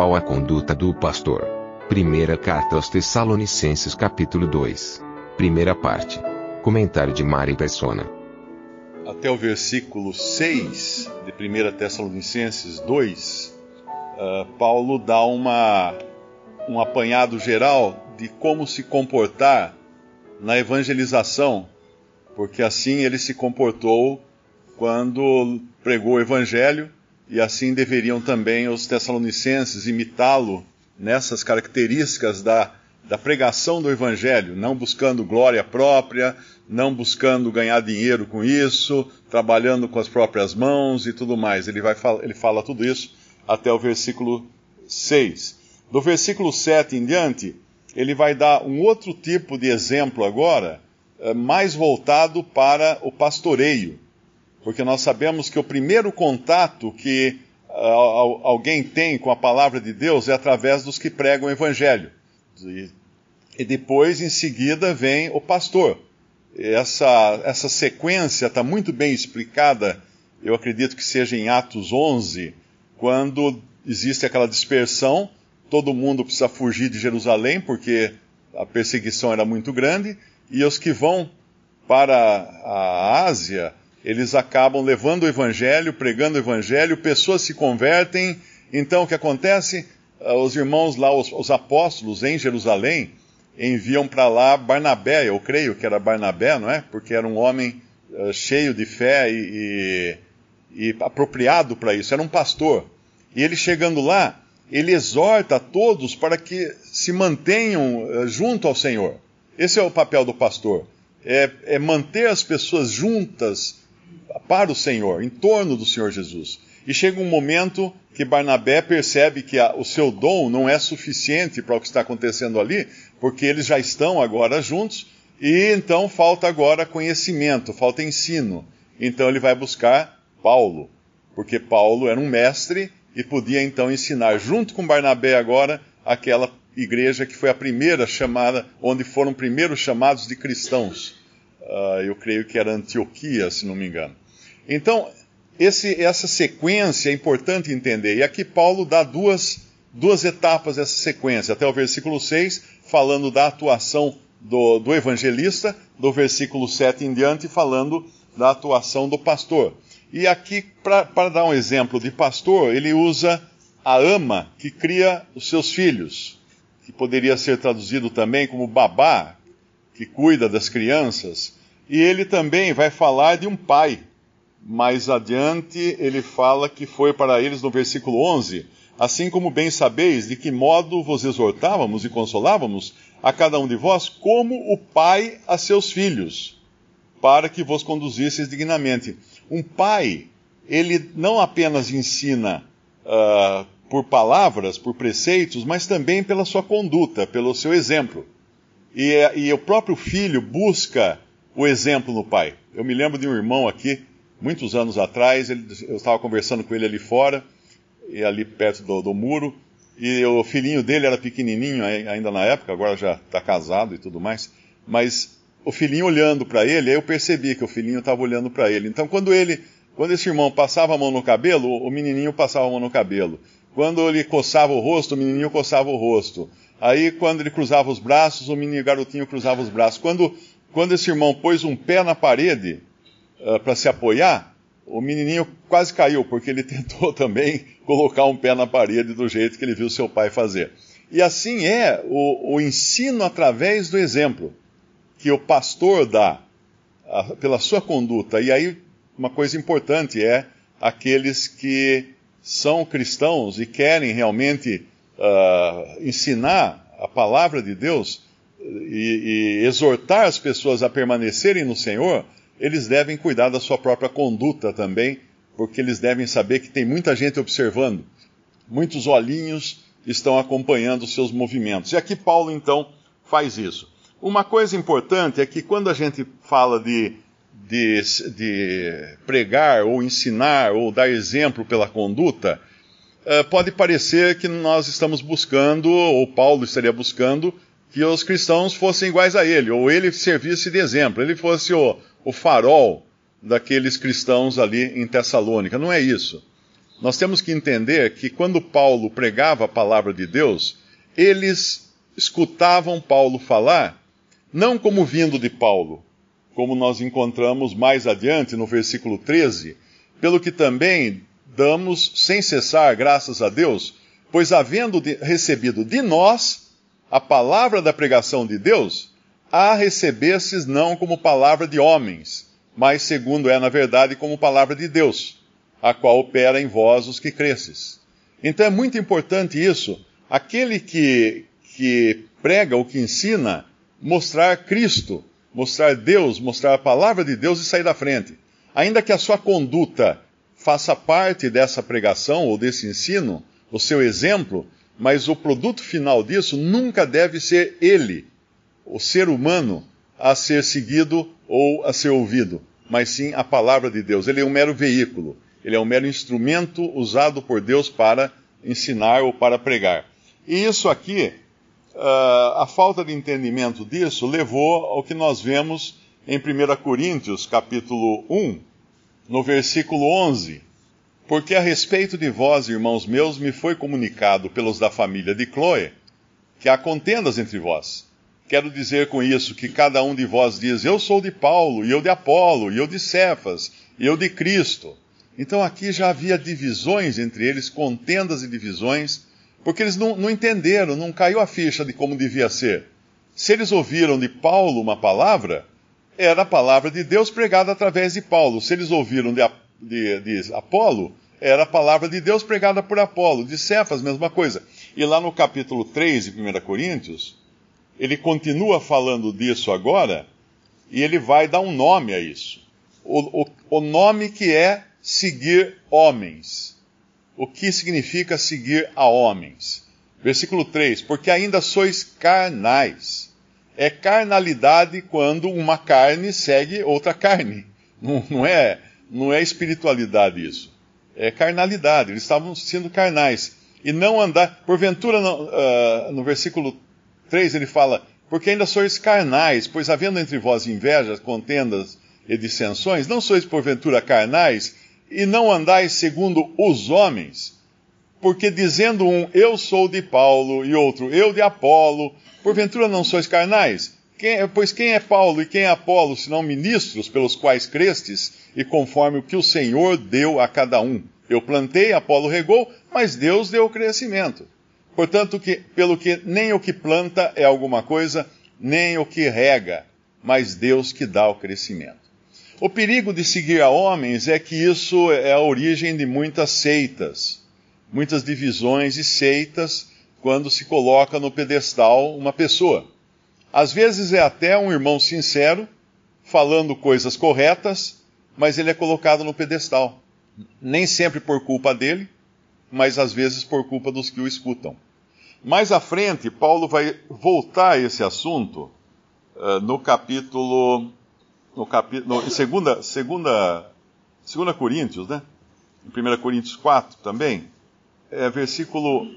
qual a conduta do pastor. Primeira carta aos Tessalonicenses capítulo 2. Primeira parte. Comentário de Mari Persona. Até o versículo 6 de 1 Tessalonicenses 2, uh, Paulo dá uma, um apanhado geral de como se comportar na evangelização, porque assim ele se comportou quando pregou o evangelho e assim deveriam também os tessalonicenses imitá-lo nessas características da, da pregação do Evangelho, não buscando glória própria, não buscando ganhar dinheiro com isso, trabalhando com as próprias mãos e tudo mais. Ele, vai, ele fala tudo isso até o versículo 6. Do versículo 7 em diante, ele vai dar um outro tipo de exemplo agora, eh, mais voltado para o pastoreio porque nós sabemos que o primeiro contato que uh, alguém tem com a palavra de Deus é através dos que pregam o evangelho. E, e depois, em seguida, vem o pastor. Essa, essa sequência está muito bem explicada, eu acredito que seja em Atos 11, quando existe aquela dispersão, todo mundo precisa fugir de Jerusalém, porque a perseguição era muito grande, e os que vão para a Ásia, eles acabam levando o evangelho, pregando o evangelho, pessoas se convertem. Então o que acontece? Ah, os irmãos lá, os, os apóstolos em Jerusalém, enviam para lá Barnabé, eu creio que era Barnabé, não é? Porque era um homem uh, cheio de fé e, e, e apropriado para isso, era um pastor. E ele chegando lá, ele exorta a todos para que se mantenham uh, junto ao Senhor. Esse é o papel do pastor. É, é manter as pessoas juntas para o Senhor, em torno do Senhor Jesus. E chega um momento que Barnabé percebe que a, o seu dom não é suficiente para o que está acontecendo ali, porque eles já estão agora juntos, e então falta agora conhecimento, falta ensino. Então ele vai buscar Paulo, porque Paulo era um mestre e podia então ensinar, junto com Barnabé agora, aquela igreja que foi a primeira chamada, onde foram primeiros chamados de cristãos. Uh, eu creio que era Antioquia, se não me engano. Então, esse, essa sequência é importante entender. E aqui Paulo dá duas, duas etapas dessa sequência, até o versículo 6, falando da atuação do, do evangelista, do versículo 7 em diante, falando da atuação do pastor. E aqui, para dar um exemplo de pastor, ele usa a ama que cria os seus filhos, que poderia ser traduzido também como babá, que cuida das crianças. E ele também vai falar de um pai mais adiante ele fala que foi para eles no versículo 11: Assim como bem sabeis de que modo vos exortávamos e consolávamos a cada um de vós, como o pai a seus filhos, para que vos conduzisseis dignamente. Um pai, ele não apenas ensina uh, por palavras, por preceitos, mas também pela sua conduta, pelo seu exemplo. E, e o próprio filho busca o exemplo no pai. Eu me lembro de um irmão aqui muitos anos atrás, ele, eu estava conversando com ele ali fora, e ali perto do, do, muro, e o filhinho dele era pequenininho ainda na época, agora já está casado e tudo mais, mas o filhinho olhando para ele, aí eu percebi que o filhinho estava olhando para ele. Então, quando ele, quando esse irmão passava a mão no cabelo, o menininho passava a mão no cabelo. Quando ele coçava o rosto, o menininho coçava o rosto. Aí, quando ele cruzava os braços, o menino garotinho cruzava os braços. Quando, quando esse irmão pôs um pé na parede, uh, para se apoiar, o menininho quase caiu, porque ele tentou também colocar um pé na parede do jeito que ele viu seu pai fazer. E assim é o, o ensino através do exemplo que o pastor dá a, pela sua conduta. E aí, uma coisa importante é aqueles que são cristãos e querem realmente uh, ensinar a palavra de Deus e, e exortar as pessoas a permanecerem no Senhor, eles devem cuidar da sua própria conduta também, porque eles devem saber que tem muita gente observando, muitos olhinhos estão acompanhando os seus movimentos. E aqui Paulo então faz isso. Uma coisa importante é que quando a gente fala de, de, de pregar ou ensinar ou dar exemplo pela conduta, uh, pode parecer que nós estamos buscando, ou Paulo estaria buscando, que os cristãos fossem iguais a ele, ou ele servisse de exemplo, ele fosse o, o farol daqueles cristãos ali em Tessalônica. Não é isso. Nós temos que entender que quando Paulo pregava a palavra de Deus, eles escutavam Paulo falar, não como vindo de Paulo, como nós encontramos mais adiante no versículo 13, pelo que também damos sem cessar graças a Deus, pois havendo de, recebido de nós a palavra da pregação de Deus, a recebestes não como palavra de homens, mas segundo é na verdade como palavra de Deus, a qual opera em vós os que cresces. Então é muito importante isso, aquele que, que prega ou que ensina, mostrar Cristo, mostrar Deus, mostrar a palavra de Deus e sair da frente. Ainda que a sua conduta faça parte dessa pregação ou desse ensino, o seu exemplo, mas o produto final disso nunca deve ser ele, o ser humano, a ser seguido ou a ser ouvido, mas sim a palavra de Deus. Ele é um mero veículo, ele é um mero instrumento usado por Deus para ensinar ou para pregar. E isso aqui uh, a falta de entendimento disso levou ao que nós vemos em 1 Coríntios, capítulo 1, no versículo 11. Porque a respeito de vós, irmãos meus, me foi comunicado pelos da família de Chloe que há contendas entre vós. Quero dizer com isso que cada um de vós diz: Eu sou de Paulo, e eu de Apolo, e eu de Cefas, e eu de Cristo. Então aqui já havia divisões entre eles, contendas e divisões, porque eles não, não entenderam, não caiu a ficha de como devia ser. Se eles ouviram de Paulo uma palavra, era a palavra de Deus pregada através de Paulo. Se eles ouviram de, de, de Apolo, era a palavra de Deus pregada por Apolo. De Cefas, mesma coisa. E lá no capítulo 3 de 1 Coríntios, ele continua falando disso agora, e ele vai dar um nome a isso. O, o, o nome que é seguir homens o que significa seguir a homens. Versículo 3: Porque ainda sois carnais. É carnalidade quando uma carne segue outra carne. Não, não, é, não é espiritualidade isso. É carnalidade. Eles estavam sendo carnais. E não andar. Porventura, no, uh, no versículo 3 ele fala: Porque ainda sois carnais, pois havendo entre vós invejas, contendas e dissensões, não sois porventura carnais e não andais segundo os homens, porque dizendo um eu sou de Paulo e outro eu de Apolo, porventura não sois carnais? Quem, pois quem é Paulo e quem é Apolo, senão ministros pelos quais crestes, e conforme o que o Senhor deu a cada um? Eu plantei, Apolo regou, mas Deus deu o crescimento. Portanto, que, pelo que nem o que planta é alguma coisa, nem o que rega, mas Deus que dá o crescimento. O perigo de seguir a homens é que isso é a origem de muitas seitas, muitas divisões e seitas quando se coloca no pedestal uma pessoa. Às vezes é até um irmão sincero, falando coisas corretas, mas ele é colocado no pedestal. Nem sempre por culpa dele, mas às vezes por culpa dos que o escutam. Mais à frente, Paulo vai voltar a esse assunto uh, no capítulo no capítulo, em segunda, segunda, segunda Coríntios, né? Em 1 Coríntios 4 também, é, versículo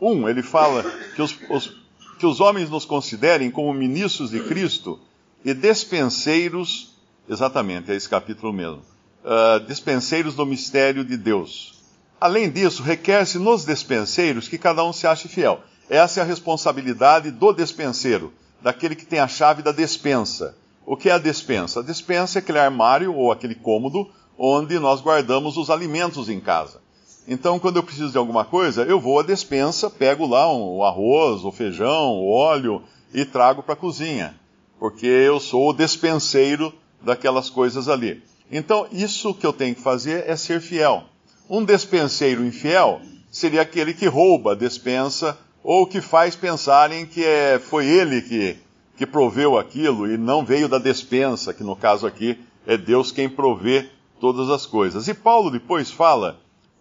1, ele fala que os, os, que os homens nos considerem como ministros de Cristo e despenseiros, exatamente, é esse capítulo mesmo, uh, despenseiros do mistério de Deus. Além disso, requer-se nos despenseiros que cada um se ache fiel. Essa é a responsabilidade do despenseiro, daquele que tem a chave da despensa. O que é a despensa? A despensa é aquele armário ou aquele cômodo onde nós guardamos os alimentos em casa. Então, quando eu preciso de alguma coisa, eu vou à despensa, pego lá um, o arroz, o feijão, o óleo e trago para a cozinha, porque eu sou o despenseiro daquelas coisas ali. Então, isso que eu tenho que fazer é ser fiel. Um despenseiro infiel seria aquele que rouba a despensa ou que faz pensarem que é, foi ele que que proveu aquilo e não veio da despensa, que no caso aqui é Deus quem provê todas as coisas. E Paulo depois fala,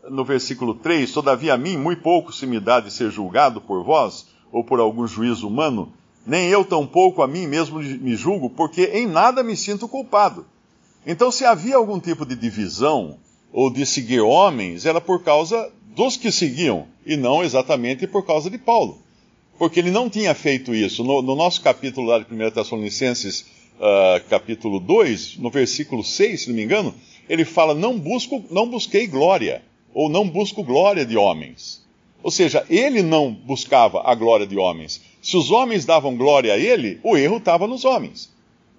no versículo 3: Todavia a mim muito pouco se me dá de ser julgado por vós, ou por algum juízo humano, nem eu tampouco a mim mesmo me julgo, porque em nada me sinto culpado. Então, se havia algum tipo de divisão, ou de seguir homens, era por causa dos que seguiam, e não exatamente por causa de Paulo porque ele não tinha feito isso. No, no nosso capítulo lá de 1 Tessalonicenses, uh, capítulo 2, no versículo 6, se não me engano, ele fala: não, busco, não busquei glória, ou não busco glória de homens. Ou seja, ele não buscava a glória de homens. Se os homens davam glória a ele, o erro estava nos homens.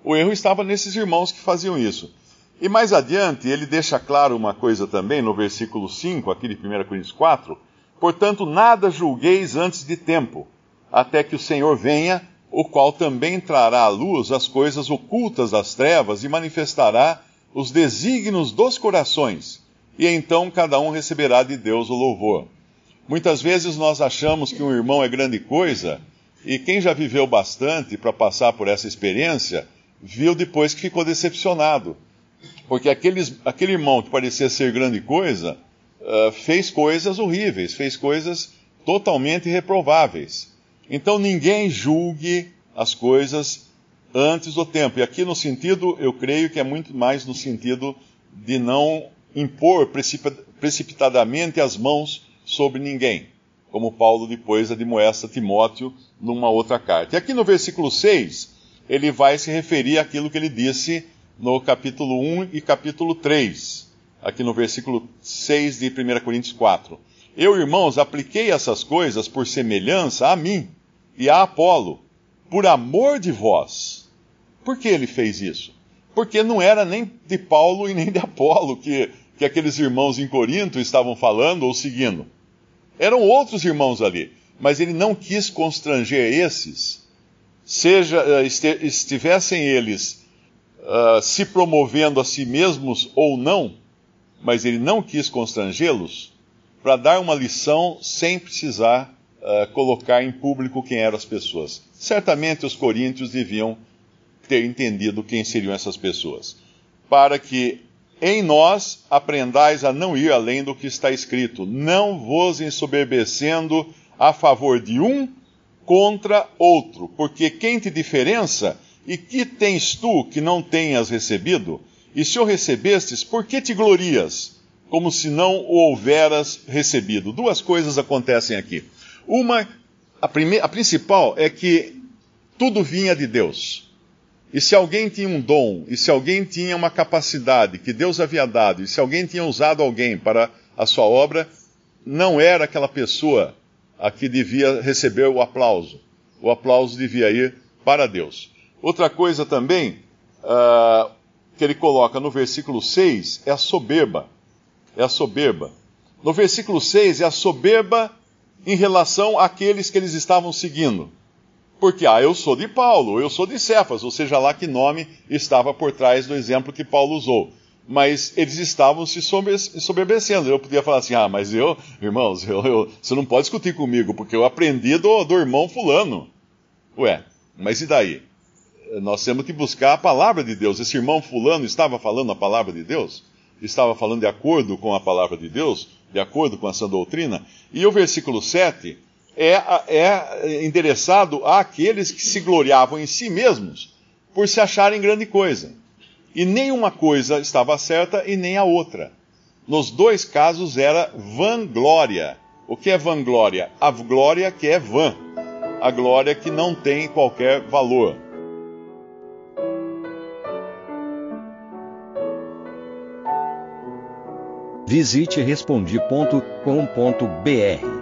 O erro estava nesses irmãos que faziam isso. E mais adiante, ele deixa claro uma coisa também no versículo 5, aqui de 1 Coríntios 4. Portanto, nada julgueis antes de tempo, até que o Senhor venha, o qual também trará à luz as coisas ocultas das trevas e manifestará os desígnios dos corações, e então cada um receberá de Deus o louvor. Muitas vezes nós achamos que um irmão é grande coisa, e quem já viveu bastante para passar por essa experiência, viu depois que ficou decepcionado. Porque aqueles, aquele irmão que parecia ser grande coisa, uh, fez coisas horríveis, fez coisas totalmente reprováveis. Então ninguém julgue as coisas antes do tempo. E aqui no sentido, eu creio que é muito mais no sentido de não impor precipitadamente as mãos sobre ninguém, como Paulo depois admoesta Timóteo numa outra carta. E aqui no versículo 6, ele vai se referir àquilo que ele disse no capítulo 1 e capítulo 3, aqui no versículo 6 de 1 Coríntios 4. Eu, irmãos, apliquei essas coisas por semelhança a mim e a Apolo, por amor de vós por que ele fez isso? Porque não era nem de Paulo e nem de Apolo que, que aqueles irmãos em Corinto estavam falando ou seguindo. Eram outros irmãos ali, mas ele não quis constranger esses, seja eh, estivessem eles uh, se promovendo a si mesmos ou não, mas ele não quis constrangê-los para dar uma lição sem precisar uh, colocar em público quem eram as pessoas. Certamente os coríntios deviam ter entendido quem seriam essas pessoas. Para que em nós aprendais a não ir além do que está escrito, não vos ensoberbecendo a favor de um contra outro, porque quem te diferença e que tens tu que não tenhas recebido? E se o recebestes, por que te glorias, como se não o houveras recebido? Duas coisas acontecem aqui. Uma, a, a principal é que tudo vinha de Deus. E se alguém tinha um dom, e se alguém tinha uma capacidade que Deus havia dado, e se alguém tinha usado alguém para a sua obra, não era aquela pessoa a que devia receber o aplauso. O aplauso devia ir para Deus. Outra coisa também uh, que ele coloca no versículo 6 é a soberba. É a soberba. No versículo 6 é a soberba em relação àqueles que eles estavam seguindo. Porque, ah, eu sou de Paulo, eu sou de Cefas, ou seja lá que nome estava por trás do exemplo que Paulo usou. Mas eles estavam se soberbecendo. Eu podia falar assim: ah, mas eu, irmãos, eu, eu, você não pode discutir comigo, porque eu aprendi do, do irmão Fulano. Ué, mas e daí? Nós temos que buscar a palavra de Deus. Esse irmão Fulano estava falando a palavra de Deus? Estava falando de acordo com a palavra de Deus? De acordo com essa doutrina? E o versículo 7 é, é endereçado àqueles que se gloriavam em si mesmos por se acharem grande coisa. E nenhuma coisa estava certa e nem a outra. Nos dois casos era vanglória. O que é vanglória? A glória que é vã. A glória que não tem qualquer valor. Visite respondi.com.br